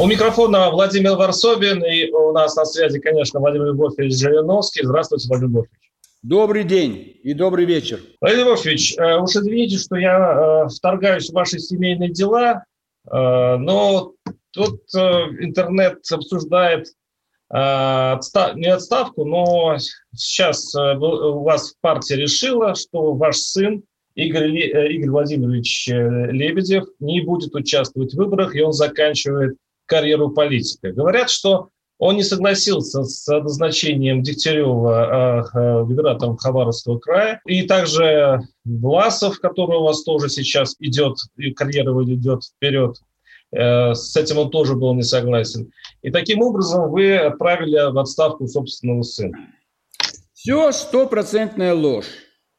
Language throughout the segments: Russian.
У микрофона Владимир Варсобин, и у нас на связи, конечно, Владимир Львович Жириновский. Здравствуйте, Владимир Львович. Добрый день и добрый вечер. Владимир Львович, э, уж извините, что я э, вторгаюсь в ваши семейные дела, э, но тут интернет обсуждает не отставку, но сейчас у вас партия решила, что ваш сын Игорь, Игорь Владимирович Лебедев не будет участвовать в выборах, и он заканчивает карьеру политика. Говорят, что он не согласился с назначением Дегтярева губернатором Хабаровского края. И также Власов, который у вас тоже сейчас идет, и карьера идет вперед, э, с этим он тоже был не согласен. И таким образом вы отправили в отставку собственного сына. Все стопроцентная ложь.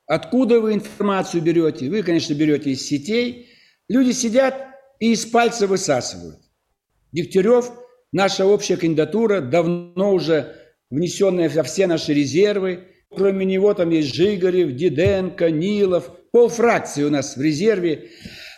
Откуда вы информацию берете? Вы, конечно, берете из сетей. Люди сидят и из пальца высасывают. Дегтярев, наша общая кандидатура, давно уже внесенная во все наши резервы. Кроме него там есть Жигарев, Диденко, Нилов. Пол фракции у нас в резерве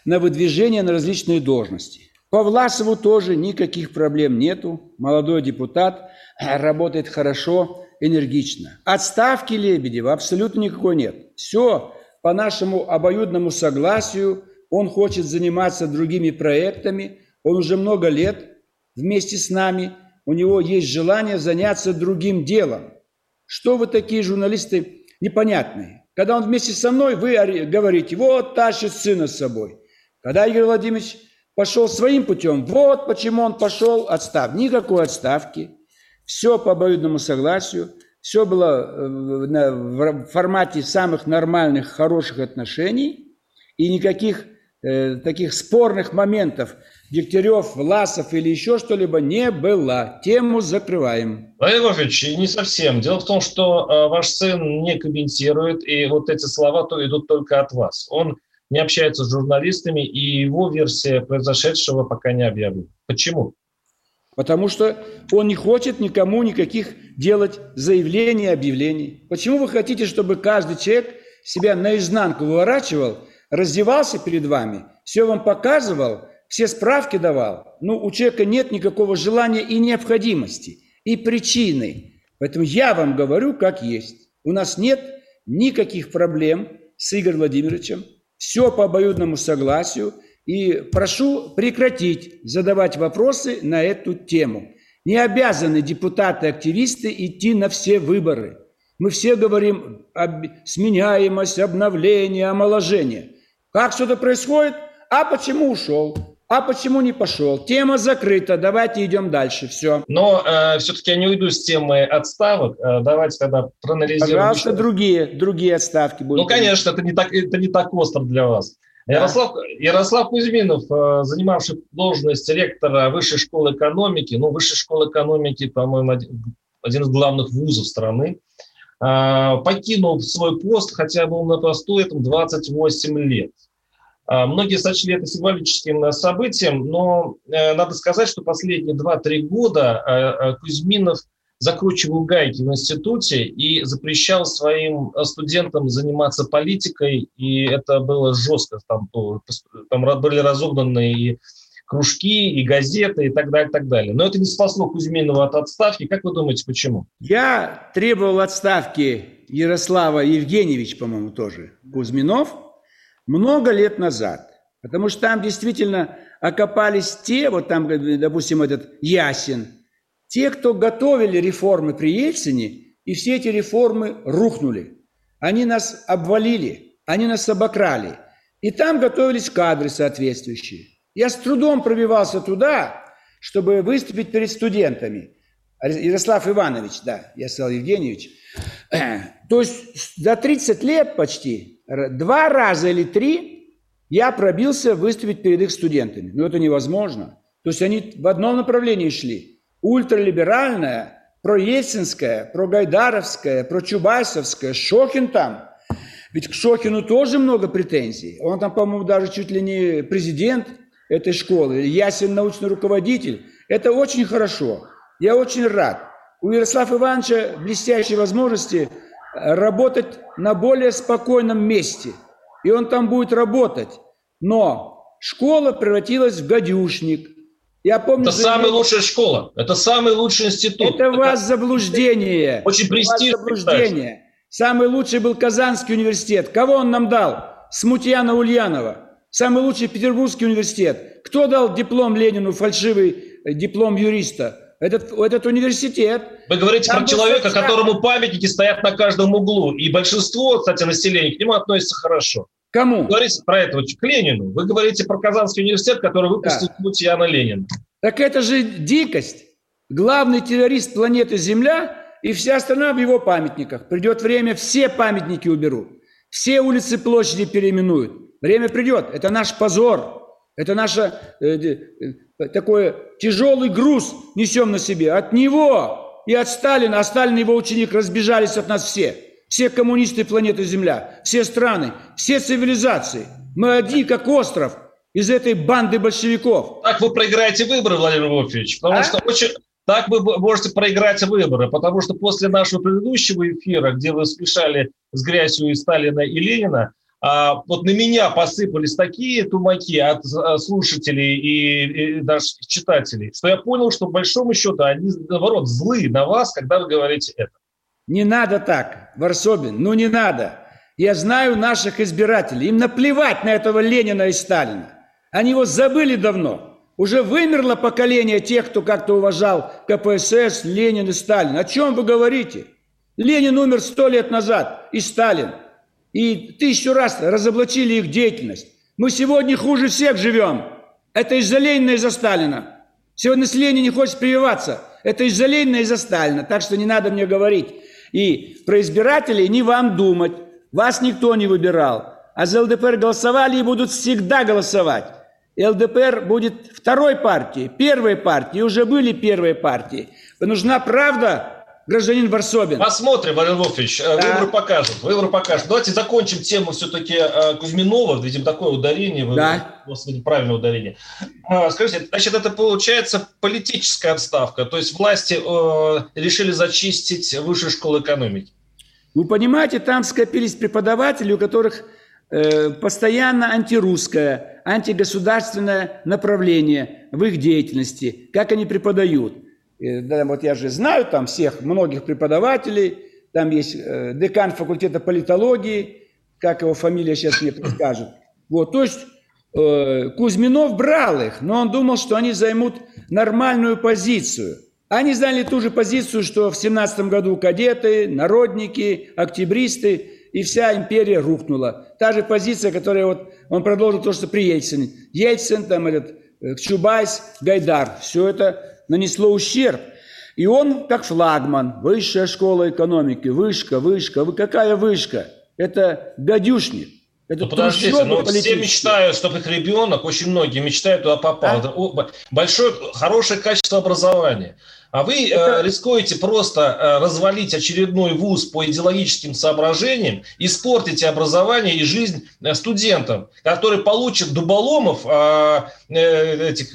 на выдвижение на различные должности. По Власову тоже никаких проблем нету. Молодой депутат, работает хорошо, энергично. Отставки Лебедева абсолютно никакой нет. Все по нашему обоюдному согласию. Он хочет заниматься другими проектами – он уже много лет вместе с нами, у него есть желание заняться другим делом. Что вы такие журналисты непонятные? Когда он вместе со мной, вы говорите, вот тащит сына с собой. Когда Игорь Владимирович пошел своим путем, вот почему он пошел отстав. Никакой отставки. Все по обоюдному согласию. Все было э, в формате самых нормальных, хороших отношений. И никаких э, таких спорных моментов – Дегтярев, Власов или еще что-либо не было. Тему закрываем. Владимир Вольфович, не совсем. Дело в том, что э, ваш сын не комментирует, и вот эти слова то идут только от вас. Он не общается с журналистами, и его версия произошедшего пока не объявлена. Почему? Потому что он не хочет никому никаких делать заявлений, объявлений. Почему вы хотите, чтобы каждый человек себя наизнанку выворачивал, раздевался перед вами, все вам показывал – все справки давал, ну, у человека нет никакого желания и необходимости, и причины. Поэтому я вам говорю, как есть. У нас нет никаких проблем с Игорем Владимировичем. Все по обоюдному согласию. И прошу прекратить задавать вопросы на эту тему. Не обязаны депутаты-активисты идти на все выборы. Мы все говорим об сменяемость, обновление, омоложение. Как что-то происходит? А почему ушел? А почему не пошел? Тема закрыта, давайте идем дальше, все. Но э, все-таки я не уйду с темы отставок. Э, давайте тогда проанализируем. Пожалуйста, еще. другие, другие отставки будут. Ну, конечно, это не так, это не так остро для вас. Да. Ярослав, Ярослав Кузьминов, э, занимавший должность ректора Высшей школы экономики, ну, Высшей школы экономики, по-моему, один, один из главных вузов страны, э, покинул свой пост, хотя был на посту этом 28 лет. А, многие сочли это символическим э, событием, но э, надо сказать, что последние 2-3 года э, Кузьминов закручивал гайки в институте и запрещал своим студентам заниматься политикой, и это было жестко. Там, там были разогнаны и кружки, и газеты, и так далее, и так далее. Но это не спасло Кузьминова от отставки. Как вы думаете, почему? Я требовал отставки Ярослава Евгеньевич, по-моему, тоже, Кузьминов – много лет назад. Потому что там действительно окопались те, вот там, допустим, этот Ясин, те, кто готовили реформы при Ельцине, и все эти реформы рухнули. Они нас обвалили, они нас обокрали. И там готовились кадры соответствующие. Я с трудом пробивался туда, чтобы выступить перед студентами. Ярослав Иванович, да, я сказал Евгеньевич. То есть за 30 лет почти два раза или три я пробился выступить перед их студентами. Но это невозможно. То есть они в одном направлении шли. Ультралиберальная, проельцинская, прогайдаровская, прочубайсовская, Шохин там. Ведь к Шохину тоже много претензий. Он там, по-моему, даже чуть ли не президент этой школы, ясен научный руководитель. Это очень хорошо. Я очень рад. У Ярослава Ивановича блестящие возможности работать на более спокойном месте. И он там будет работать. Но школа превратилась в гадюшник. Я помню, это самая лучшая школа, это самый лучший институт. Это, это вас заблуждение. Очень престижное. заблуждение. Самый лучший был Казанский университет. Кого он нам дал? Смутьяна Ульянова. Самый лучший Петербургский университет. Кто дал диплом Ленину, фальшивый э, диплом юриста? Этот, этот университет. Вы говорите Там про человека, социальный... которому памятники стоят на каждом углу. И большинство, кстати, населения к нему относится хорошо. Кому? Вы говорите про этого, к Ленину. Вы говорите про Казанский университет, который выпустил да. путь Яна Ленина. Так это же дикость. Главный террорист планеты Земля и вся страна в его памятниках. Придет время, все памятники уберут. Все улицы, площади переименуют. Время придет. Это наш позор. Это наш э, э, такой тяжелый груз несем на себе. От него и от Сталина, а Сталин и его ученик разбежались от нас все. Все коммунисты планеты Земля, все страны, все цивилизации. Мы одни, как остров, из этой банды большевиков. Так вы проиграете выборы, Владимир Вольфович, потому а? что очень, так вы можете проиграть выборы, потому что после нашего предыдущего эфира, где вы смешали с грязью и Сталина, и Ленина, вот на меня посыпались такие тумаки от а, слушателей и, и даже читателей, что я понял, что, по большому счету, они, наоборот, злые на вас, когда вы говорите это. Не надо так, Варсобин, ну не надо. Я знаю наших избирателей, им наплевать на этого Ленина и Сталина. Они его забыли давно. Уже вымерло поколение тех, кто как-то уважал КПСС, Ленин и Сталин. О чем вы говорите? Ленин умер сто лет назад, и Сталин. И тысячу раз разоблачили их деятельность. Мы сегодня хуже всех живем. Это из-за Ленина и из-за Сталина. Сегодня с Ленин не хочет прививаться. Это из-за Ленина и из-за Сталина. Так что не надо мне говорить. И про избирателей не вам думать. Вас никто не выбирал. А за ЛДПР голосовали и будут всегда голосовать. ЛДПР будет второй партией, первой партией, уже были первые партии. Нужна правда, гражданин Варсобин? Посмотрим, Валерий Львович, э, да. выборы покажут, выборы покажут. Давайте закончим тему все-таки э, Кузьминова, видим такое ударение, да. вы, правильное ударение. А, скажите, значит, это получается политическая отставка, то есть власти э, решили зачистить высшую школу экономики? Вы понимаете, там скопились преподаватели, у которых Э, постоянно антирусское, антигосударственное направление в их деятельности, как они преподают. Э, вот я же знаю там всех, многих преподавателей, там есть э, декан факультета политологии, как его фамилия сейчас мне подскажет. Вот, то есть Кузьминов брал их, но он думал, что они займут нормальную позицию. Они заняли ту же позицию, что в 17 году кадеты, народники, октябристы – и вся империя рухнула. Та же позиция, которая вот, он продолжил то, что при Ельцине. Ельцин, там этот, э, Чубайс, Гайдар. Все это нанесло ущерб. И он как флагман, высшая школа экономики, вышка, вышка. Вы какая вышка? Это гадюшник. Это ну, подождите, ну, все мечтают, чтобы их ребенок, очень многие мечтают туда попал. А? Большое, хорошее качество образования. А вы э, Это... э, рискуете просто э, развалить очередной вуз по идеологическим соображениям, испортите образование и жизнь э, студентам, которые получат дуболомов, э, э, этих,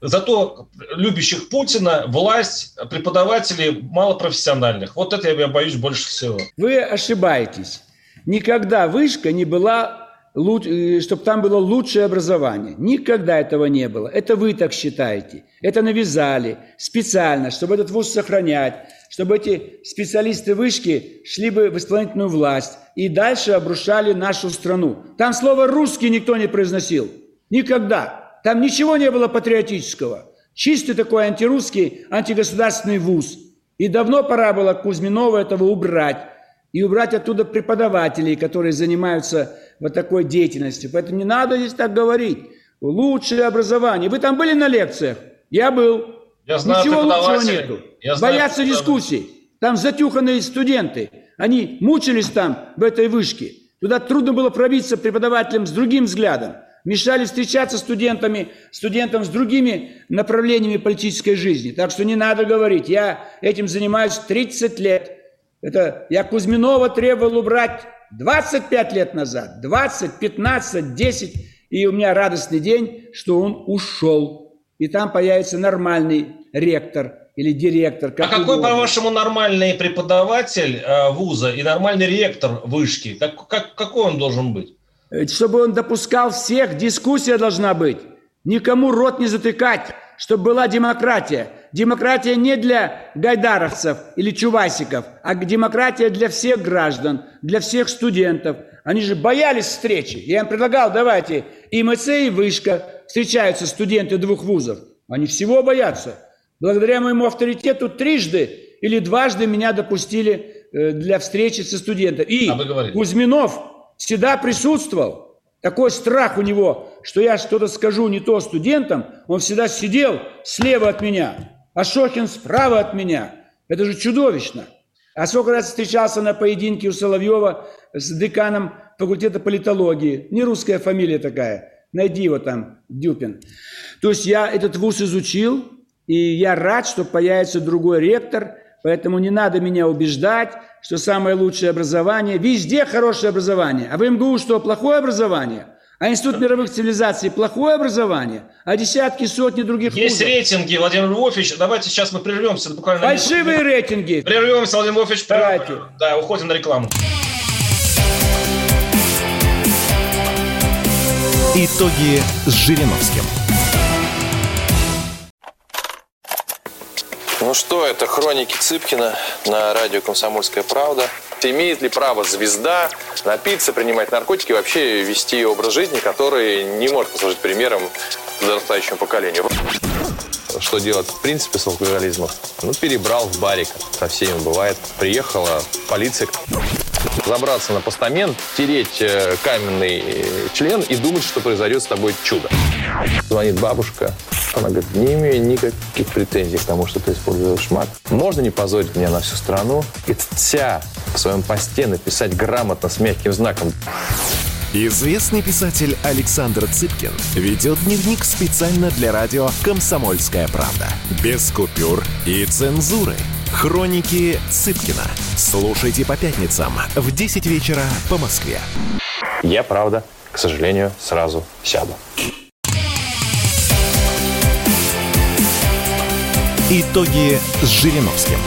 зато любящих Путина, власть, преподавателей малопрофессиональных. Вот это я боюсь больше всего. Вы ошибаетесь. Никогда вышка не была Э, чтобы там было лучшее образование. Никогда этого не было. Это вы так считаете. Это навязали специально, чтобы этот вуз сохранять, чтобы эти специалисты вышки шли бы в исполнительную власть и дальше обрушали нашу страну. Там слово «русский» никто не произносил. Никогда. Там ничего не было патриотического. Чистый такой антирусский, антигосударственный вуз. И давно пора было Кузьминова этого убрать. И убрать оттуда преподавателей, которые занимаются вот такой деятельностью. Поэтому не надо здесь так говорить. Лучшее образование. Вы там были на лекциях? Я был. Я знаю Ничего лучшего нету. Я знаю, Боятся дискуссий. Там затюханные студенты. Они мучились там, в этой вышке. Туда трудно было пробиться преподавателям с другим взглядом. мешали встречаться студентами, студентам с другими направлениями политической жизни. Так что не надо говорить, я этим занимаюсь 30 лет. Это я Кузьминова требовал убрать 25 лет назад, 20, 15, 10. И у меня радостный день, что он ушел. И там появится нормальный ректор или директор. Как а какой, по-вашему, нормальный преподаватель э, вуза и нормальный ректор вышки? Как, как, какой он должен быть? Э, чтобы он допускал всех, дискуссия должна быть. Никому рот не затыкать, чтобы была демократия. Демократия не для гайдаровцев или чувасиков, а демократия для всех граждан, для всех студентов. Они же боялись встречи. Я им предлагал, давайте, и МЦ, и Вышка встречаются студенты двух вузов. Они всего боятся. Благодаря моему авторитету трижды или дважды меня допустили э, для встречи со студентами. И а Кузьминов всегда присутствовал. Такой страх у него, что я что-то скажу не то студентам, он всегда сидел слева от меня, а Шохин справа от меня. Это же чудовищно. А сколько раз встречался на поединке у Соловьева с деканом факультета политологии. Не русская фамилия такая. Найди его там, Дюпин. То есть я этот вуз изучил, и я рад, что появится другой ректор, поэтому не надо меня убеждать, что самое лучшее образование, везде хорошее образование. А в МГУ что, плохое образование? А Институт мировых цивилизаций плохое образование, а десятки, сотни других Есть вузов. рейтинги, Владимир Львович. Давайте сейчас мы прервемся буквально. Фальшивые рейтинги. Прервемся, Владимир Львович. Давайте. Да, уходим на рекламу. Итоги с Жириновским. Ну что, это хроники Цыпкина на радио «Комсомольская правда». Имеет ли право звезда напиться, принимать наркотики и вообще вести образ жизни, который не может послужить примером подрастающему поколению? Что делать в принципе с алкоголизмом? Ну, перебрал в барик. Со всеми бывает. Приехала полиция забраться на постамент, тереть э, каменный э, член и думать, что произойдет с тобой чудо. Звонит бабушка, она говорит, не имею никаких претензий к тому, что ты используешь мат. Можно не позорить меня на всю страну и вся в своем посте написать грамотно с мягким знаком. Известный писатель Александр Цыпкин ведет дневник специально для радио «Комсомольская правда». Без купюр и цензуры. Хроники Цыпкина. Слушайте по пятницам в 10 вечера по Москве. Я, правда, к сожалению, сразу сяду. Итоги с Жириновским.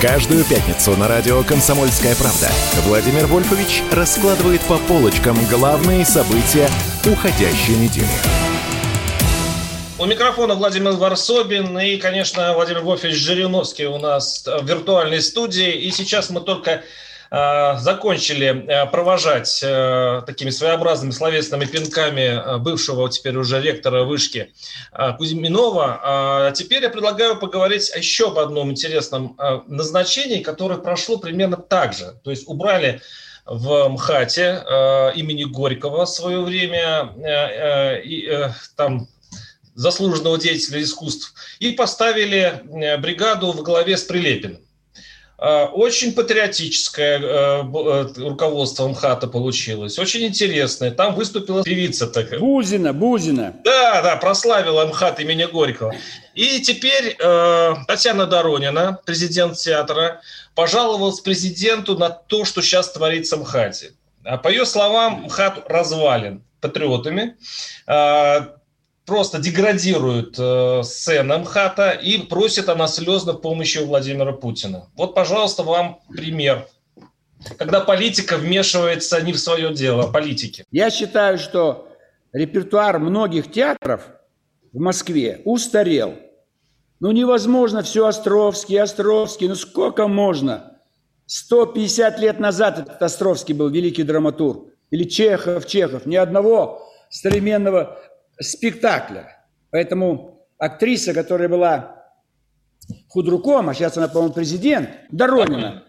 Каждую пятницу на радио «Комсомольская правда» Владимир Вольфович раскладывает по полочкам главные события уходящей недели. У микрофона Владимир Варсобин и, конечно, Владимир Вольфович Жириновский у нас в виртуальной студии. И сейчас мы только закончили э, провожать э, такими своеобразными словесными пинками бывшего теперь уже ректора вышки Кузьминова. А теперь я предлагаю поговорить еще об одном интересном назначении, которое прошло примерно так же. То есть убрали в МХАТе имени Горького в свое время, и там заслуженного деятеля искусств, и поставили э, бригаду в главе с Прилепиным. Э, очень патриотическое э, руководство МХАТа получилось, очень интересное. Там выступила певица такая. Бузина, Бузина. Да, да, прославила МХАТ имени Горького. И теперь э, Татьяна Доронина, президент театра, пожаловалась президенту на то, что сейчас творится в МХАТе. По ее словам, МХАТ развален патриотами просто деградирует э, сцена МХАТа и просит она слезно помощи у Владимира Путина. Вот, пожалуйста, вам пример. Когда политика вмешивается не в свое дело, а политики. Я считаю, что репертуар многих театров в Москве устарел. Ну невозможно все Островский, Островский, ну сколько можно? 150 лет назад этот Островский был великий драматург. Или Чехов, Чехов. Ни одного современного спектакля. Поэтому актриса, которая была худруком, а сейчас она, по-моему, президент, Доронина,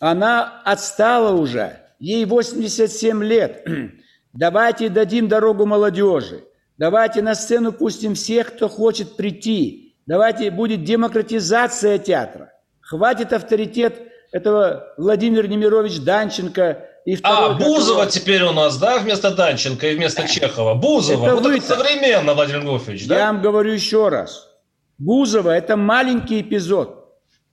она отстала уже. Ей 87 лет. Давайте дадим дорогу молодежи. Давайте на сцену пустим всех, кто хочет прийти. Давайте будет демократизация театра. Хватит авторитет этого Владимир Немирович Данченко И а, Бузова которого... теперь у нас, да, вместо Данченко и вместо Чехова. Бузова. Это вот вы это современно, Владимир Львович, да? Я вам говорю еще раз. Бузова – это маленький эпизод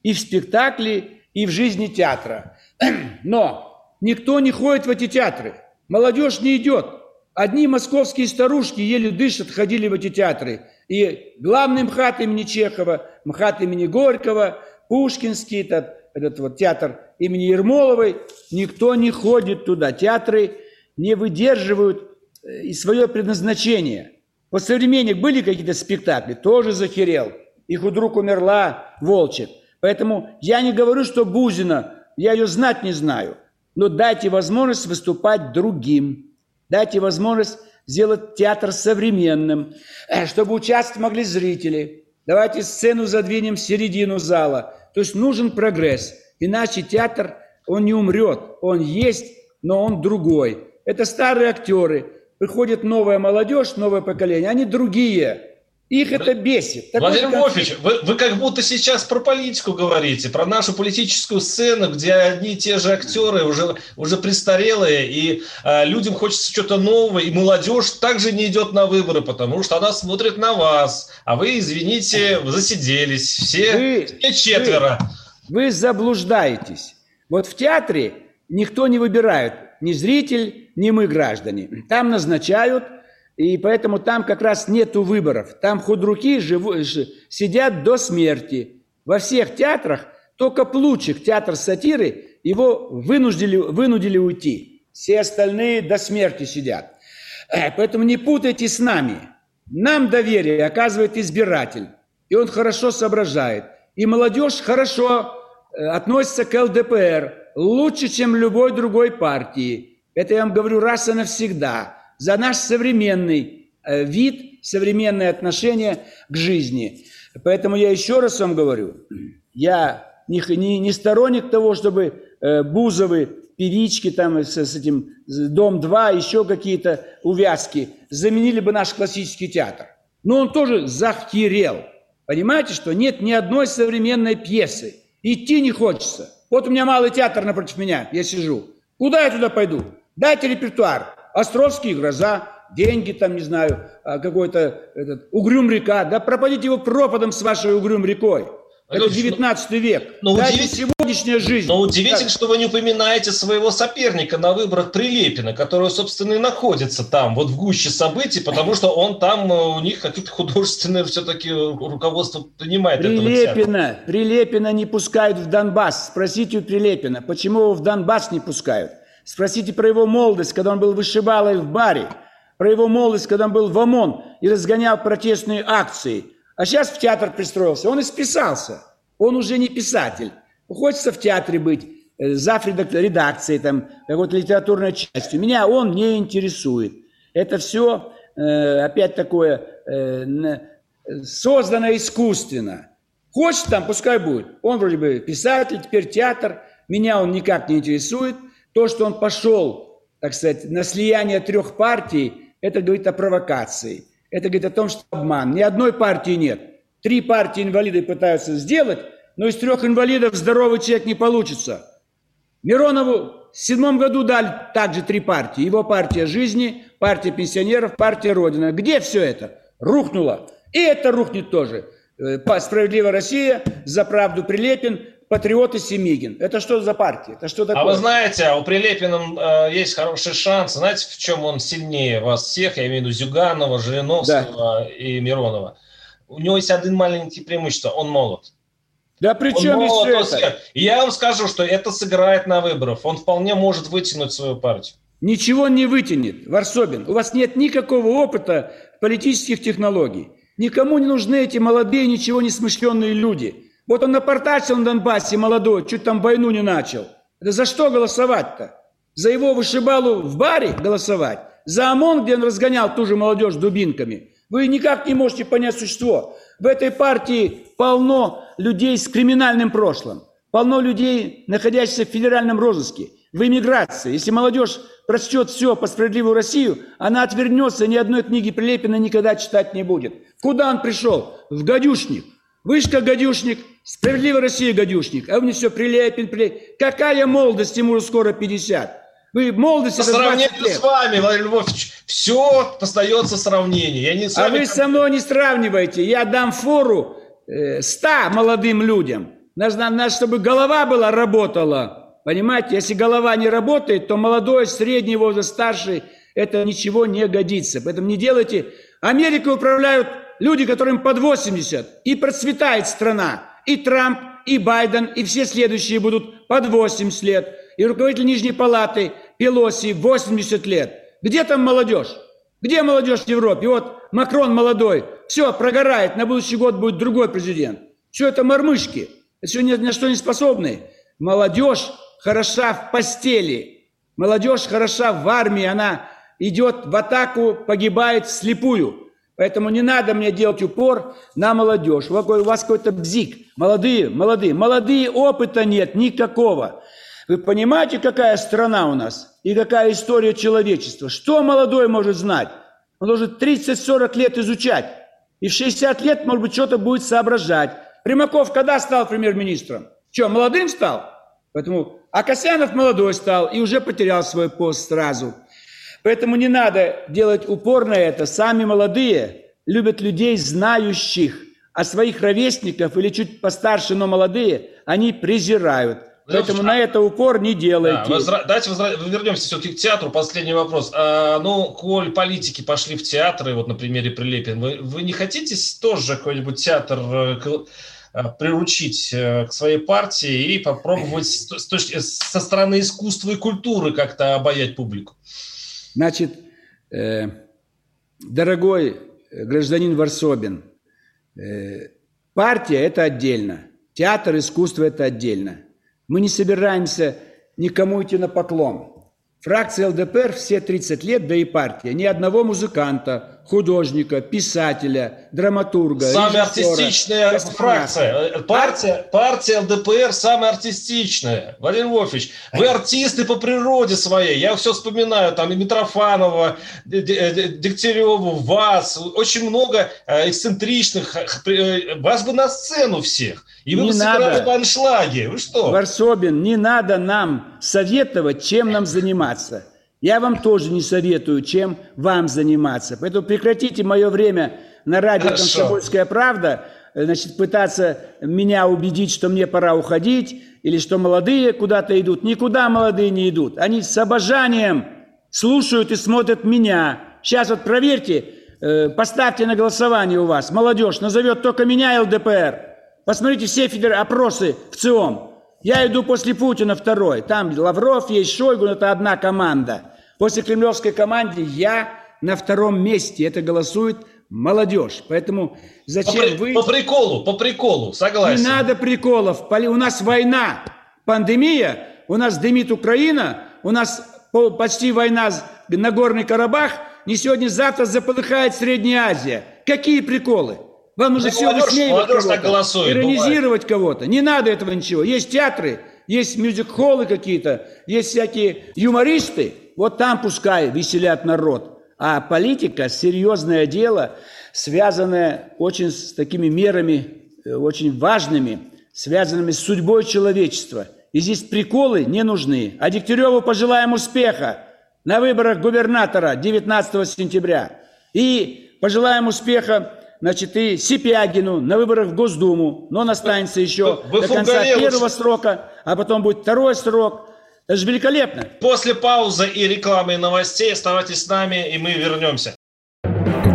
и в спектакле, и в жизни театра. Но никто не ходит в эти театры. Молодежь не идет. Одни московские старушки еле дышат, ходили в эти театры. И главный МХАТ имени Чехова, МХАТ имени Горького, Пушкинский, этот, этот вот театр имени Ермоловой, никто не ходит туда. Театры не выдерживают э, и свое предназначение. Вот современник были какие-то спектакли, тоже захерел. Их вдруг умерла Волчек. Поэтому я не говорю, что Бузина, я ее знать не знаю. Но дайте возможность выступать другим. Дайте возможность сделать театр современным, э, чтобы участвовать могли зрители. Давайте сцену задвинем в середину зала. То есть нужен прогресс. Иначе театр, он не умрет. Он есть, но он другой. Это старые актеры. Приходит новая молодежь, новое поколение. Они другие. Их это бесит. Такой Владимир Львович, вы, вы как будто сейчас про политику говорите, про нашу политическую сцену, где одни и те же актеры уже, уже престарелые, и э, людям хочется что-то нового, и молодежь также не идет на выборы, потому что она смотрит на вас, а вы, извините, засиделись, все, вы, все четверо. Вы, вы заблуждаетесь. Вот в театре никто не выбирает, ни зритель, ни мы, граждане. Там назначают – и поэтому там как раз нету выборов. Там худруки живу, сидят до смерти. Во всех театрах только Плучик, театр сатиры, его вынудили, вынудили уйти. Все остальные до смерти сидят. Э, поэтому не путайте с нами. Нам доверие оказывает избиратель. И он хорошо соображает. И молодежь хорошо э, относится к ЛДПР. Лучше, чем любой другой партии. Это я вам говорю раз и навсегда за наш современный э, вид, современное отношение к жизни. Поэтому я еще раз вам говорю, я не, не, не сторонник того, чтобы э, Бузовы, певички там с, с этим Дом-2, еще какие-то увязки заменили бы наш классический театр. Но он тоже захерел. Понимаете, что нет ни одной современной пьесы. Идти не хочется. Вот у меня малый театр напротив меня, я сижу. Куда я туда пойду? Дайте репертуар. Островские гроза, деньги там, не знаю, а, какой-то этот, угрюм река, да пропадите его пропадом с вашей угрюм рекой. Это 19 век. Но да, удивитель... сегодняшняя жизнь. Но удивительно, да. что вы не упоминаете своего соперника на выборах Прилепина, который, собственно, и находится там, вот в гуще событий, потому что он там, э, у них какие-то художественные все-таки руководство принимает Прилепина, Прилепина не пускают в Донбасс. Спросите у Прилепина, почему его в Донбасс не пускают? Спросите про его молодость, когда он был вышибалой в баре, про его молодость, когда он был в ОМОН и разгонял протестные акции. А сейчас в театр пристроился. Он и списался. Он уже не писатель. Хочется в театре быть, э, зав редакцией, там, какой-то литературной частью. Меня он не интересует. Это все э, опять такое э, создано искусственно. Хочет там, пускай будет. Он вроде бы писатель, теперь театр. Меня он никак не интересует. То, что он пошел, так сказать, на слияние трех партий, это говорит о провокации. Это говорит о том, что обман. Ни одной партии нет. Три партии инвалиды пытаются сделать, но из трех инвалидов здоровый человек не получится. Миронову в седьмом году дали также три партии. Его партия жизни, партия пенсионеров, партия Родина. Где все это? Рухнуло. И это рухнет тоже. Э, Справедливая Россия, за правду Прилепин, Патриоты Семигин. Это что за партия? Это что такое? А вы знаете, у Прилепина э, есть хороший шанс. Знаете, в чем он сильнее вас всех? Я имею в виду Зюганова, Жириновского да. и Миронова. У него есть один маленький преимущество. Он молод. Да при чем еще это? Я вам скажу, что это сыграет на выборах. Он вполне может вытянуть свою партию. Ничего не вытянет, Варсобин. У вас нет никакого опыта политических технологий. Никому не нужны эти молодые, ничего не смышленные люди. Вот он напортачил на Донбассе молодой, чуть там войну не начал. Это за что голосовать-то? За его вышибалу в баре голосовать? За ОМОН, где он разгонял ту же молодежь дубинками? Вы никак не можете понять существо. В этой партии полно людей с криминальным прошлым. Полно людей, находящихся в федеральном розыске, в эмиграции. Если молодежь прочтет все по справедливую Россию, она отвернется, ни одной книги Прилепина никогда читать не будет. Куда он пришел? В гадюшник. Вышка гадюшник, справедливая Россия гадюшник, а у него все Прилепин, Прилепин. Какая молодость, ему уже скоро 50. Вы молодости По сравнению с вами, Владимир Львович, все остается сравнение. Я не с а вы со мной не сравниваете. Я дам фору э, 100 молодым людям. Надо, надо, чтобы голова была, работала. Понимаете, если голова не работает, то молодой, средний возраст, старший, это ничего не годится. Поэтому не делайте. Америкой управляют люди, которым под 80. И процветает страна. И Трамп, и Байден, и все следующие будут под 80 лет. И руководитель Нижней Палаты Пелоси 80 лет. Где там молодежь? Где молодежь в Европе? Вот Макрон молодой. Все, прогорает. На будущий год будет другой президент. Все это мормышки. Все ни на что не способны. Молодежь хороша в постели. Молодежь хороша в армии. Она идет в атаку, погибает вслепую. Поэтому не надо мне делать упор на молодежь. У вас какой-то бзик. Молодые, молодые. Молодые опыта нет никакого. Вы понимаете, какая страна у нас и какая история человечества? Что молодой может знать? Он должен 30-40 лет изучать. И в 60 лет, может быть, что-то будет соображать. Примаков когда стал премьер-министром? Что, молодым стал? Поэтому а Касьянов молодой стал и уже потерял свой пост сразу. Поэтому не надо делать упор на это. Сами молодые любят людей, знающих, а своих ровесников или чуть постарше, но молодые, они презирают. Поэтому на это упор не делайте. Да, возра... Давайте возра... вернемся все-таки к театру. Последний вопрос. А, ну, коль политики пошли в театры, вот на примере Прилепин, вы, вы не хотите тоже какой-нибудь театр э, э, приручить э, к своей партии и попробовать с точки, со стороны искусства и культуры как-то обаять публику? Значит, э, дорогой гражданин Варсобин, э, партия – это отдельно, театр искусства – это отдельно. Мы не собираемся никому идти на поклон. Фракция ЛДПР все 30 лет, да и партия, ни одного музыканта, художника, писателя, драматурга. Самая артистичная космонавта. фракция. Партия, партия ЛДПР самая артистичная. Валерий Львович, вы артисты по природе своей. Я все вспоминаю, там и Митрофанова, Дегтяреву, вас. Очень много э, эксцентричных. Э, вас бы на сцену всех. И вы не бы надо. в аншлаге. Вы что? Варсобин, не надо нам советовать, чем нам заниматься. Я вам тоже не советую, чем вам заниматься. Поэтому прекратите мое время на радио Хорошо. «Комсомольская правда» значит, пытаться меня убедить, что мне пора уходить, или что молодые куда-то идут. Никуда молодые не идут. Они с обожанием слушают и смотрят меня. Сейчас вот проверьте, э, поставьте на голосование у вас. Молодежь назовет только меня ЛДПР. Посмотрите все федер... опросы в ЦИОМ. Я иду после Путина второй. Там Лавров есть, Шойгу, это одна команда. После кремлевской команды я на втором месте. Это голосует молодежь. Поэтому зачем по, вы... По приколу, по приколу, согласен. Не надо приколов. У нас война, пандемия, у нас дымит Украина, у нас почти война на Горный Карабах, не сегодня-завтра заполыхает Средняя Азия. Какие приколы? Вам Да все высмеивать кого-то, иронизировать кого-то. Не надо этого ничего. Есть театры, есть мюзик-холлы какие-то, есть всякие юмористы. Вот там пускай веселят народ. А политика – серьезное дело, связанное очень с такими мерами, э, очень важными, связанными с судьбой человечества. И здесь приколы не нужны. А Дегтяреву пожелаем успеха на выборах губернатора 19 сентября. И пожелаем успеха значит, и Сипягину на выборах в Госдуму, но он останется еще Вы- до конца первого срока, а потом будет второй срок. Это же великолепно. После паузы и рекламы и новостей оставайтесь с нами, и мы вернемся.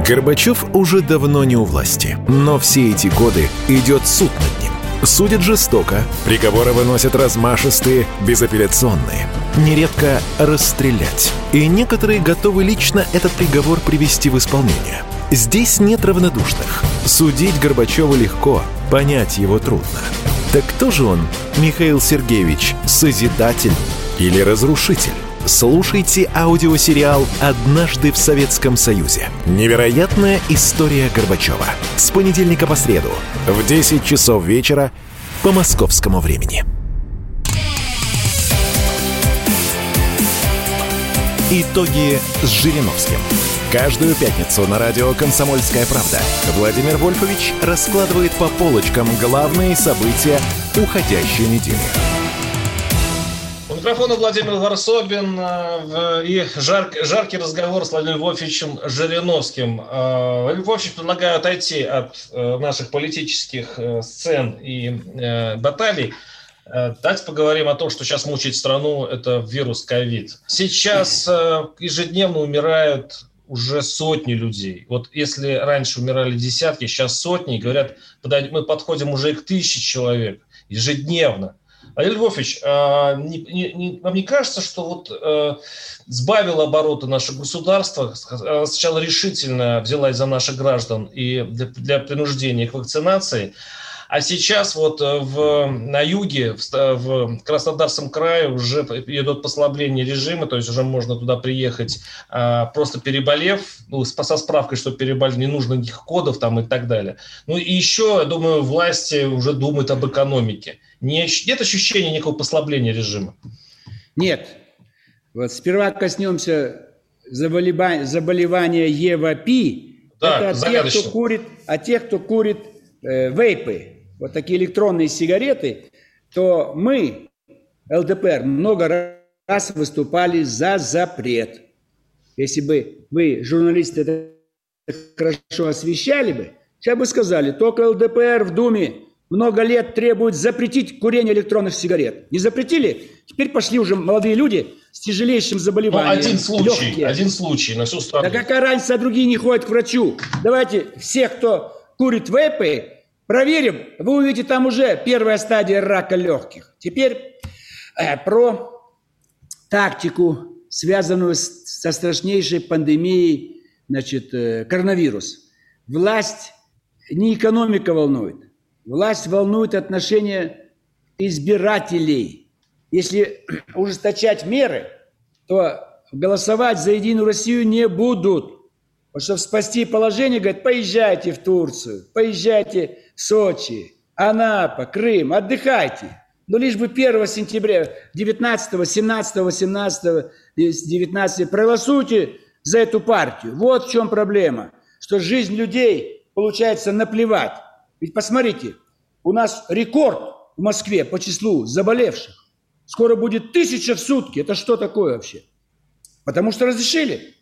Горбачев уже давно не у власти, но все эти годы идет суд над ним. Судят жестоко, приговоры выносят размашистые, безапелляционные. Нередко расстрелять. И некоторые готовы лично этот приговор привести в исполнение. Здесь нет равнодушных. Судить Горбачева легко, понять его трудно. Так кто же он, Михаил Сергеевич, созидатель или разрушитель? Слушайте аудиосериал «Однажды в Советском Союзе». Невероятная история Горбачева. С понедельника по среду в 10 часов вечера по московскому времени. Итоги с Жириновским. Каждую пятницу на радио «Комсомольская правда» Владимир Вольфович раскладывает по полочкам главные события уходящей недели. У микрофона Владимир Варсобин э, и жар, жаркий разговор с Владимиром Львовичем Жириновским. Э, Владимир Львович предлагаю отойти от э, наших политических сцен и баталий. Давайте поговорим о том, что сейчас мучает страну, это вирус ковид. Сейчас ежедневно умирают уже сотни людей. Вот если раньше умирали десятки, сейчас сотни, говорят, мы подходим уже к тысяче человек ежедневно. Валерий Львович, а, не, не, вам не кажется, что вот э, сбавило обороты наше государство, сначала решительно взялась за наших граждан и для, для принуждения к вакцинации, а сейчас вот э, в, на юге, в, в Краснодарском крае уже идет послабление режима, то есть уже можно туда приехать а, просто переболев, ну, со справкой, что переболел, не нужно никаких кодов там и так далее. Ну и еще, я думаю, власти уже думают об экономике. Не, нет ощущения некого послабления режима? Нет. Вот сперва коснемся заболевания, заболевания ЕВАПИ. Да, Это от тех, кто курит, от тех, кто курит э, вейпы, вот такие электронные сигареты, то мы, ЛДПР, много раз выступали за запрет. Если бы вы, журналисты, это хорошо освещали бы, сейчас бы сказали, только ЛДПР в Думе много лет требует запретить курение электронных сигарет. Не запретили? Теперь пошли уже молодые люди с тяжелейшим заболеванием. Ну, один случай, легкие. один случай на всю страну. Да какая разница, а другие не ходят к врачу. Давайте всех, кто курит вейпы, Проверим, вы увидите там уже первая стадия рака легких. Теперь э, про тактику, связанную с, со страшнейшей пандемией, значит, э, коронавирус. Власть не экономика волнует, власть волнует отношения избирателей. Если ужесточать меры, то голосовать за Единую Россию не будут. Потому что спасти положение, говорят, поезжайте в Турцию, поезжайте Сочи, Анапа, Крым, отдыхайте. Но лишь бы 1 сентября, 19, 17, 18, 19 проголосуйте за эту партию. Вот в чем проблема, что жизнь людей получается наплевать. Ведь посмотрите, у нас рекорд в Москве по числу заболевших. Скоро будет тысяча в сутки. Это что такое вообще? Потому что разрешили.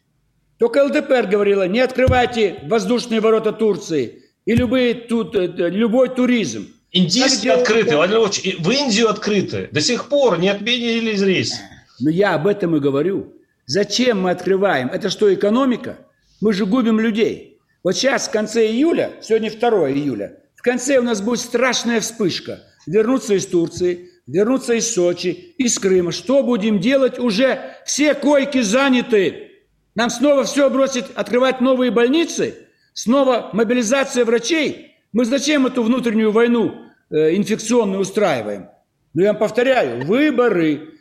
Только ЛДПР говорила, не открывайте воздушные ворота Турции и любые, тут, э, любой туризм. Индийские открыты, Владимир Владимирович, в Индию открыты. До сих пор не отменили рейс. Но я об этом и говорю. Зачем мы открываем? Это что, экономика? Мы же губим людей. Вот сейчас, в конце июля, сегодня 2 июля, в конце у нас будет страшная вспышка. Вернуться из Турции, вернуться из Сочи, из Крыма. Что будем делать? Уже все койки заняты. Нам снова все бросить, открывать новые больницы? Снова мобилизация врачей? Мы зачем эту внутреннюю войну э, инфекционную устраиваем? Ну, я вам повторяю, выборы.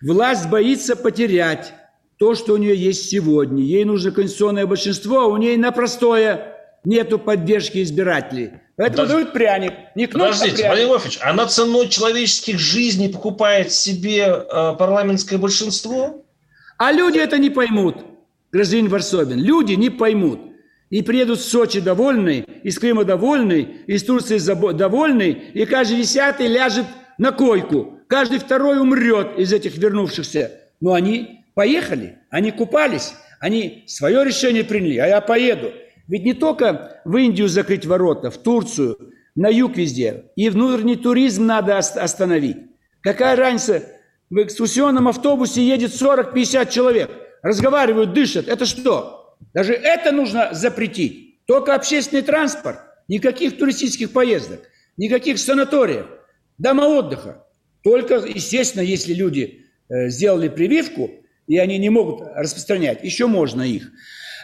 Власть боится потерять то, что у нее есть сегодня. Ей нужно конституционное большинство, а у нее на простое нету поддержки избирателей. Поэтому Подожди. дают пряник. Не кнопка, а Подождите, пряник. Владимир Вольфович, она ценой человеческих жизней покупает себе э, парламентское большинство? А люди это не поймут гражданин Варсобин. Люди не поймут. И приедут в Сочи довольные, из Крыма довольные, из Турции довольные, и каждый десятый ляжет на койку. Каждый второй умрет из этих вернувшихся. Но они поехали, они купались, они свое решение приняли, а я поеду. Ведь не только в Индию закрыть ворота, в Турцию, на юг везде. И внутренний туризм надо остановить. Какая разница, в экскурсионном автобусе едет 40-50 человек – разговаривают, дышат. Это что? Даже это нужно запретить. Только общественный транспорт, никаких туристических поездок, никаких санаториев, дома отдыха. Только, естественно, если люди э, сделали прививку, и они не могут распространять, еще можно их.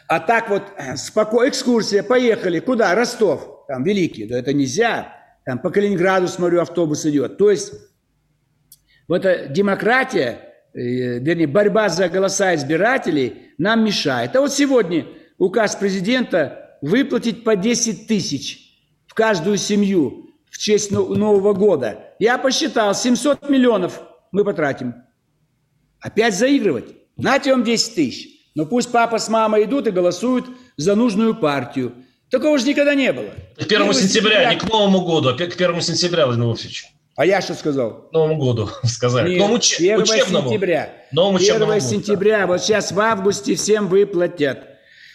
А так вот, э, спокойно, экскурсия, поехали, куда? Ростов, там, Великий, да это нельзя. Там по Калининграду, смотрю, автобус идет. То есть, вот эта демократия, вернее, борьба за голоса избирателей нам мешает. А вот сегодня указ президента выплатить по 10 тысяч в каждую семью в честь Нового года. Я посчитал, 700 миллионов мы потратим. Опять заигрывать. Нате вам 10 тысяч. Но пусть папа с мамой идут и голосуют за нужную партию. Такого же никогда не было. К 1 сентября, сентября, не к Новому году, а к 1 сентября, Владимир Владимирович. А я что сказал? Новому году сказали. Нет, Новому 1 учебному. сентября. Новому 1 учебному году, сентября. Вот сейчас в августе всем выплатят.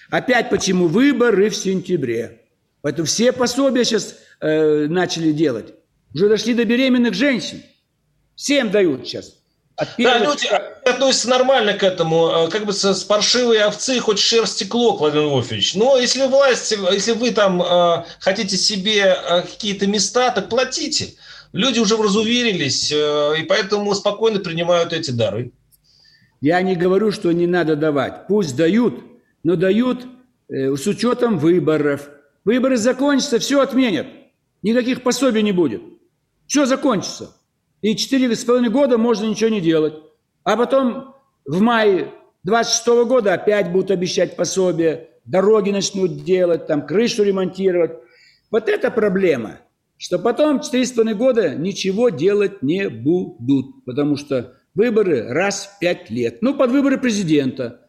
Опять почему выборы в сентябре? Поэтому все пособия сейчас э, начали делать. Уже дошли до беременных женщин. Всем дают сейчас. От Да, первых- люди относятся нормально к этому, э, как бы с паршивой овцы хоть шерсть стекло, Владимир Вольфович. Но если власть, если вы там э, хотите себе э, какие-то места, так платите. Люди уже разуверились, э, и поэтому спокойно принимают эти дары. Я не говорю, что не надо давать. Пусть дают, но дают э, с учетом выборов. Выборы закончатся, все отменят. Никаких пособий не будет. Все закончится. И четыре с половиной года можно ничего не делать. А потом в мае 26 года опять будут обещать пособие, дороги начнут делать, там крышу ремонтировать. Вот это проблема, что потом четыре с половиной года ничего делать не будут, потому что выборы раз в пять лет. Ну, под выборы президента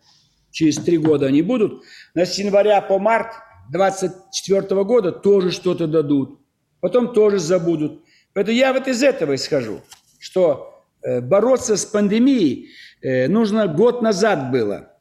через три года они будут. Но с января по март 24 года тоже что-то дадут. Потом тоже забудут. Поэтому я вот из этого исхожу, что э, бороться с пандемией э, нужно год назад было.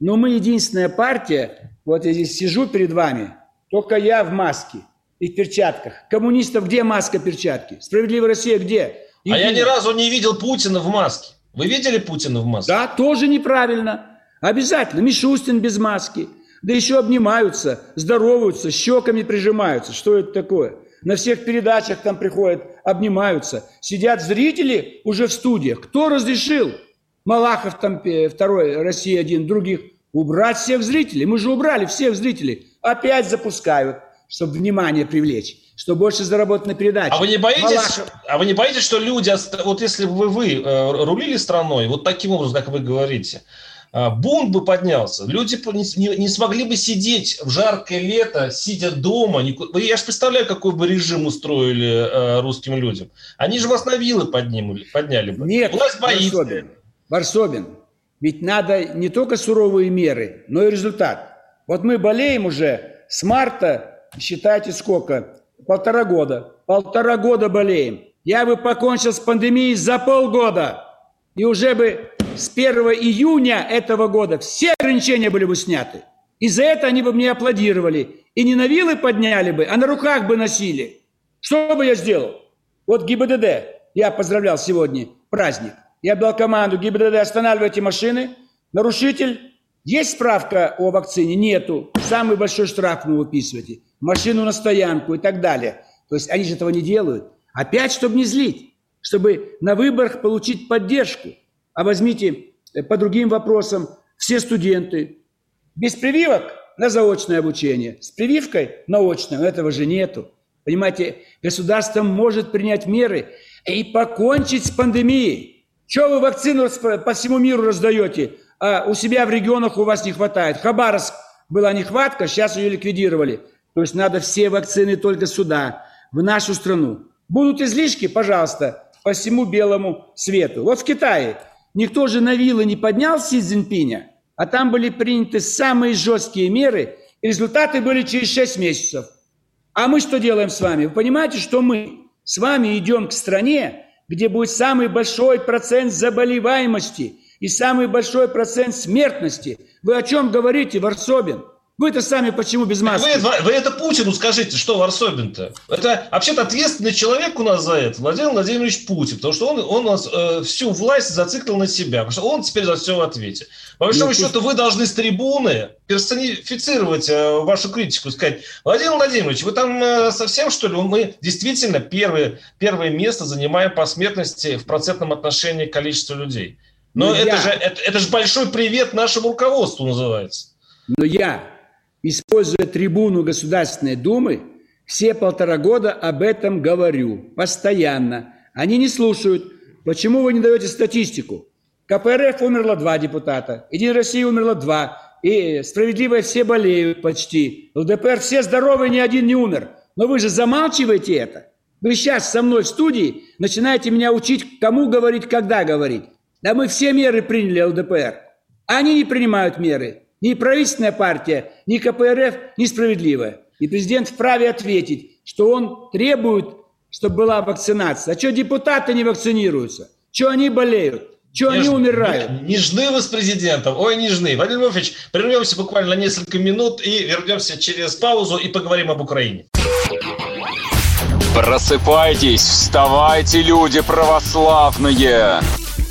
Но мы единственная партия, вот я здесь сижу перед вами, только я в маске и в перчатках. Коммунистов где маска, перчатки? Справедливая Россия где? А я ни Единая. разу не видел Путина в маске. Вы видели Путина в маске? Да, тоже неправильно. Обязательно. Мишустин без маски. Да еще обнимаются, здороваются, щеками прижимаются. Что это такое? На всех передачах там приходят, обнимаются. Сидят зрители уже в студиях. Кто разрешил? Малахов там э, второй, Россия один, других. Убрать всех зрителей. Мы же убрали всех зрителей. Опять запускают, чтобы внимание привлечь, чтобы больше заработать на передаче. А вы не боитесь, Малахов- а вы не боитесь, что люди, вот если бы вы э, рулили страной, вот таким образом, как вы говорите, э, бунт бы поднялся, люди бы не, не- смогли бы сидеть в жаркое лето, сидя дома. Я же представляю, какой бы режим устроили э, русским людям. Они же вас на вилы поднимали, подняли бы. Нет, Власть боится. Варсобин, Варсобин, ведь надо не только суровые меры, но и результат. Вот мы болеем уже с марта, считайте сколько, полтора года. Полтора года болеем. Я бы покончил с пандемией за полгода. И уже бы с 1 июня этого года все ограничения были бы сняты. И за это они бы мне аплодировали. И не на вилы подняли бы, а на руках бы носили. Что бы я сделал? Вот ГИБДД, я поздравлял сегодня праздник. Я дал команду ГИБДД останавливайте машины. Нарушитель, есть справка о вакцине? Нету. Самый большой штраф вы выписываете. Машину на стоянку и так далее. То есть они же этого не делают. Опять, чтобы не злить, чтобы на выборах получить поддержку. А возьмите э, по другим вопросам все студенты. Без прививок на заочное обучение. С прививкой на очное. Этого же нету. Понимаете, государство может принять меры и покончить с пандемией. Чего вы вакцину по всему миру раздаете, а у себя в регионах у вас не хватает? Хабаровск была нехватка, сейчас ее ликвидировали. То есть надо все вакцины только сюда, в нашу страну. Будут излишки, пожалуйста, по всему белому свету. Вот в Китае никто же на вилы не поднял Си Цзиньпиня, а там были приняты самые жесткие меры, и результаты были через 6 месяцев. А мы что делаем с вами? Вы понимаете, что мы с вами идем к стране, где будет самый большой процент заболеваемости и самый большой процент смертности. Вы о чем говорите, Варсобин? Вы-то сами почему без маски? Вы, вы это Путину скажите, что Варсобин-то? Это вообще-то ответственный человек у нас за это, Владимир Владимирович Путин, потому что он, он у нас э, всю власть зациклил на себя, потому что он теперь за все в ответе. По большому Ну, счету, вы должны с трибуны персонифицировать э, вашу критику, сказать, Владимир Владимирович, вы там э, совсем, что ли? Мы действительно первое, первое место занимаем по смертности в процентном отношении к количеству людей. Но Ну, это, я- же, это, это же большой привет нашему руководству называется. Но я, используя трибуну Государственной Думы, все полтора года об этом говорю, постоянно. Они не слушают. Почему вы не даете статистику? КПРФ умерло два депутата, Единая Россия умерло два, и справедливо все болеют почти. ЛДПР все здоровые, ни один не умер. Но вы же замалчиваете это. Вы сейчас со мной в студии начинаете меня учить, кому говорить, когда говорить. Да мы все меры приняли ЛДПР. Они не принимают меры. Ни правительственная партия, ни КПРФ, ни справедливая. И президент вправе ответить, что он требует чтобы была вакцинация. А что депутаты не вакцинируются? Что они болеют? Что они умирают? Нежны вы с президентом? Ой, нежны. Владимир Вольфович, прервемся буквально на несколько минут и вернемся через паузу и поговорим об Украине. Просыпайтесь, вставайте, люди православные!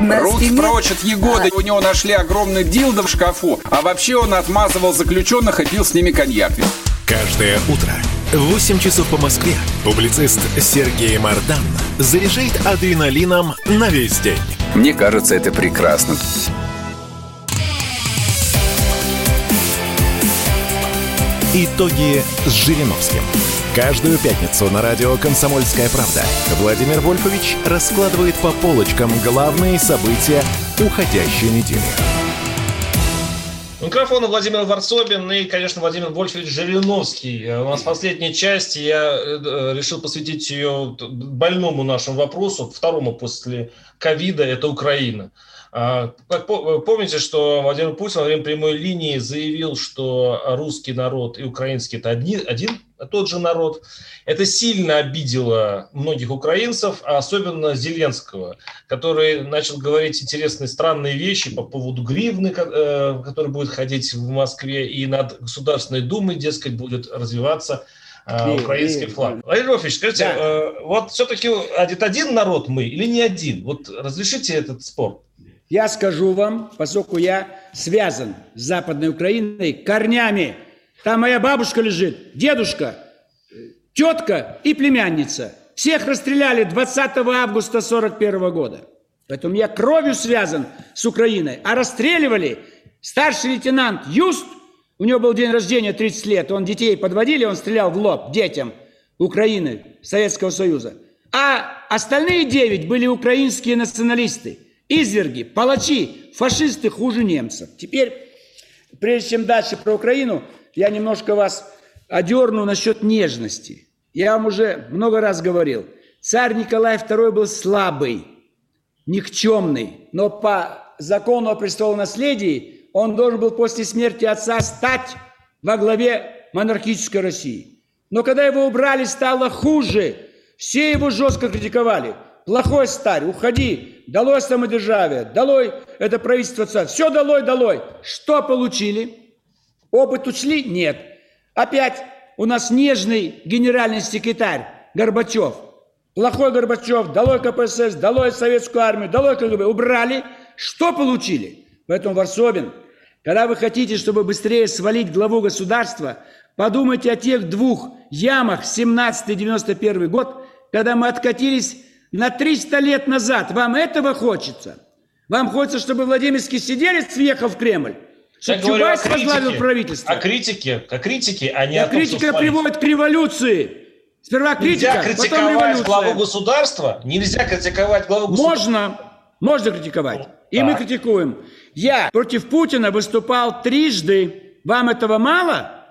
Руки прочь от Егоды. У него нашли огромный дилдо в шкафу. А вообще он отмазывал заключенных и пил с ними коньяк. Каждое утро в 8 часов по Москве публицист Сергей Мардан заряжает адреналином на весь день. Мне кажется, это прекрасно. Итоги с Жириновским. Каждую пятницу на радио «Комсомольская правда» Владимир Вольфович раскладывает по полочкам главные события уходящей недели. У микрофона Владимир Варсобин и, конечно, Владимир Вольфович Жириновский. У нас последняя часть, я э, решил посвятить ее больному нашему вопросу, второму после ковида, это Украина. А, помните, что Владимир Путин во время прямой линии заявил, что русский народ и украинский – это один, один тот же народ. Это сильно обидело многих украинцев, а особенно Зеленского, который начал говорить интересные, странные вещи по поводу гривны, э, который будет ходить в Москве, и над Государственной Думой, дескать, будет развиваться э, украинский флаг. Владимир Львович, скажите, да. Э, вот все-таки это один народ мы или не один? Вот разрешите этот спор. Я скажу вам, поскольку я связан с Западной Украиной корнями. Там моя бабушка лежит, дедушка, тетка и племянница. Всех расстреляли 20 августа 41 года. Поэтому я кровью связан с Украиной. А расстреливали старший лейтенант Юст, у него был день рождения 30 лет, он детей подводили, он стрелял в лоб детям Украины, Советского Союза. А остальные девять были украинские националисты – изверги, палачи, фашисты хуже немцев. Теперь, прежде чем дальше про Украину, я немножко вас одерну насчет нежности. Я вам уже много раз говорил, царь Николай II был слабый, никчемный, но по закону о престолонаследии он должен был после смерти отца стать во главе монархической России. Но когда его убрали, стало хуже. Все его жестко критиковали. Плохой старь, уходи, долой самодержавие, долой это правительство царь. Все долой, долой. Что получили? Опыт учли? Нет. Опять у нас нежный генеральный секретарь Горбачев. Плохой Горбачев, долой КПСС, долой Советскую армию, долой КГБ. Убрали. Что получили? Поэтому, Варсобин, когда вы хотите, чтобы быстрее свалить главу государства, подумайте о тех двух ямах 17-91 год, когда мы откатились на 300 лет назад. Вам этого хочется? Вам хочется, чтобы Владимирский сиделец въехал в Кремль? Чтобы Чубайс возглавил правительство? О критике, о критике, а не а о том, критика что приводит к революции. Сперва критика, Нельзя критиковать потом революция. главу государства? Нельзя критиковать главу государства? Можно. Можно критиковать. И так. мы критикуем. Я против Путина выступал трижды. Вам этого мало?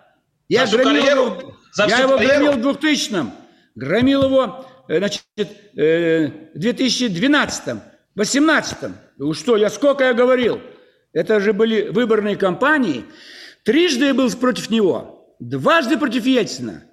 Я, громил его, я его громил в 2000-м. Громил его значит, э, в 2012, 18 ну что, я сколько я говорил? Это же были выборные кампании. Трижды я был против него, дважды против Ельцина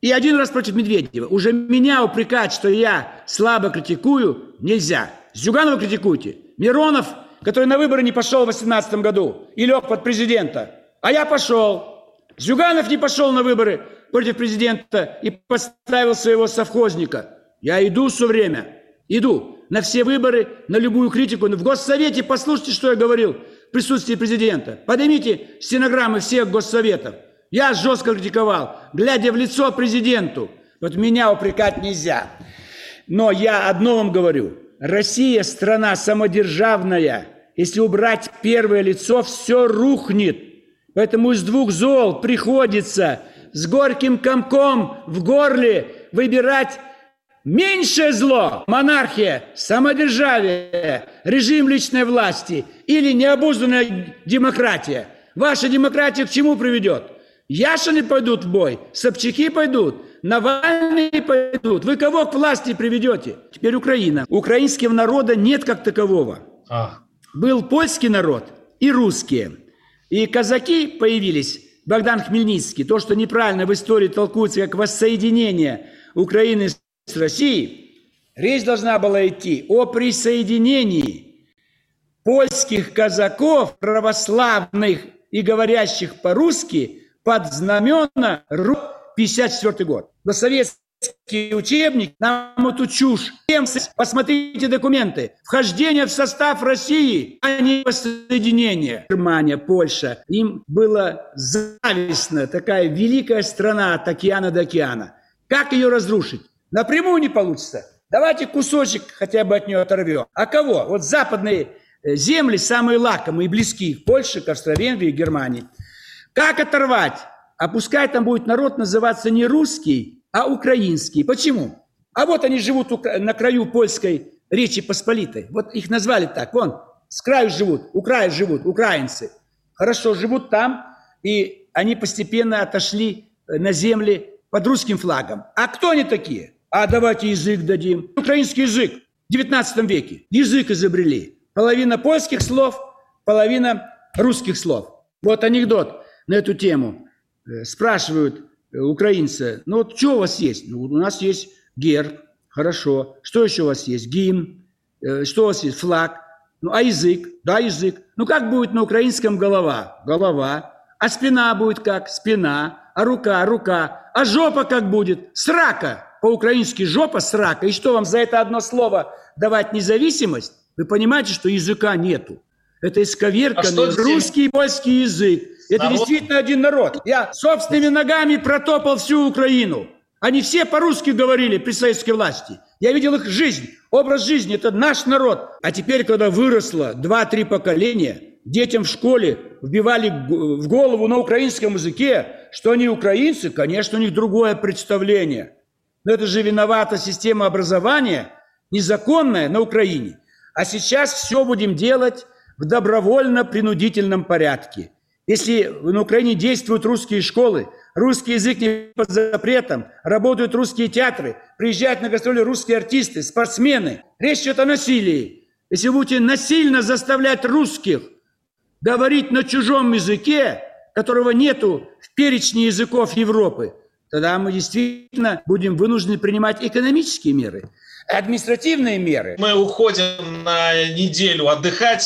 и один раз против Медведева. Уже меня упрекать, что я слабо критикую, нельзя. Зюганова критикуйте. Миронов, который на выборы не пошел в 2018 году и лег под президента. А я пошел. Зюганов не пошел на выборы против президента и поставил своего совхозника – я иду все время, иду на все выборы, на любую критику. В Госсовете послушайте, что я говорил в присутствии президента. Поднимите стенограммы всех Госсоветов. Я жестко критиковал, глядя в лицо президенту. Вот меня упрекать нельзя. Но я одно вам говорю. Россия страна самодержавная. Если убрать первое лицо, все рухнет. Поэтому из двух зол приходится с горьким комком в горле выбирать Меньшее зло – монархия, самодержавие, режим личной власти или необузданная демократия. Ваша демократия к чему приведет? Яшины пойдут в бой, Собчаки пойдут, Навальный пойдут. Вы кого к власти приведете? Теперь Украина. Украинского народа нет как такового. А. Был польский народ и русские. И казаки появились, Богдан Хмельницкий, то, что неправильно в истории толкуется как воссоединение Украины с Россией, речь должна была идти о присоединении польских казаков, православных и говорящих по-русски, под знамена 54 год. Но советский учебник нам эту чушь. Посмотрите документы. Вхождение в состав России, а не воссоединение. Германия, Польша. Им было завистно. Такая великая страна от океана до океана. Как ее разрушить? Напрямую не получится. Давайте кусочек хотя бы от нее оторвем. А кого? Вот западные э, земли самые лакомые и близкие. Польша, Австро-Венгрии, Германии. Как оторвать? А пускай там будет народ называться не русский, а украинский. Почему? А вот они живут на краю польской Речи Посполитой. Вот их назвали так. Вон, с краю живут, у края живут, украинцы. Хорошо, живут там, и они постепенно отошли э, на земли под русским флагом. А кто они такие? А давайте язык дадим. Украинский язык в 19 веке. Язык изобрели. Половина польских слов, половина русских слов. Вот анекдот на эту тему. Э, спрашивают э, украинцы, ну вот что у вас есть? Ну, у нас есть герб, хорошо. Что еще у вас есть? Гимн. Э, что у вас есть? Флаг. Ну, а язык? Да, язык. Ну, как будет на украинском голова? Голова. А спина будет как? Спина. А рука? Рука. А жопа как будет? Срака по-украински жопа, срака, и что вам за это одно слово давать независимость, вы понимаете, что языка нету. Это исковерканный а русский и польский язык. Это народ? действительно один народ. Я собственными ногами протопал всю Украину. Они все по-русски говорили при советской власти. Я видел их жизнь, образ жизни. Это наш народ. А теперь, когда выросло два-три поколения, детям в школе вбивали в голову на украинском языке, что они украинцы, конечно, у них другое представление – но это же виновата система образования, незаконная на Украине. А сейчас все будем делать в добровольно-принудительном порядке. Если на Украине действуют русские школы, русский язык не под запретом, работают русские театры, приезжают на гастроли русские артисты, спортсмены, речь идет о насилии. Если вы будете насильно заставлять русских говорить на чужом языке, которого нету в перечне языков Европы, тогда мы действительно будем вынуждены принимать экономические меры, административные меры. Мы уходим на неделю отдыхать.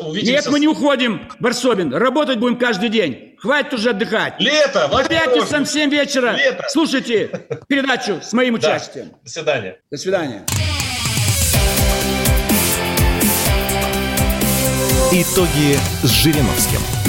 Увидимся... Нет, мы не уходим, Барсобин. Работать будем каждый день. Хватит уже отдыхать. Лето! В пятницу в 7 вечера Лето. слушайте передачу с моим участием. Да. До свидания. До свидания. Итоги с Жириновским.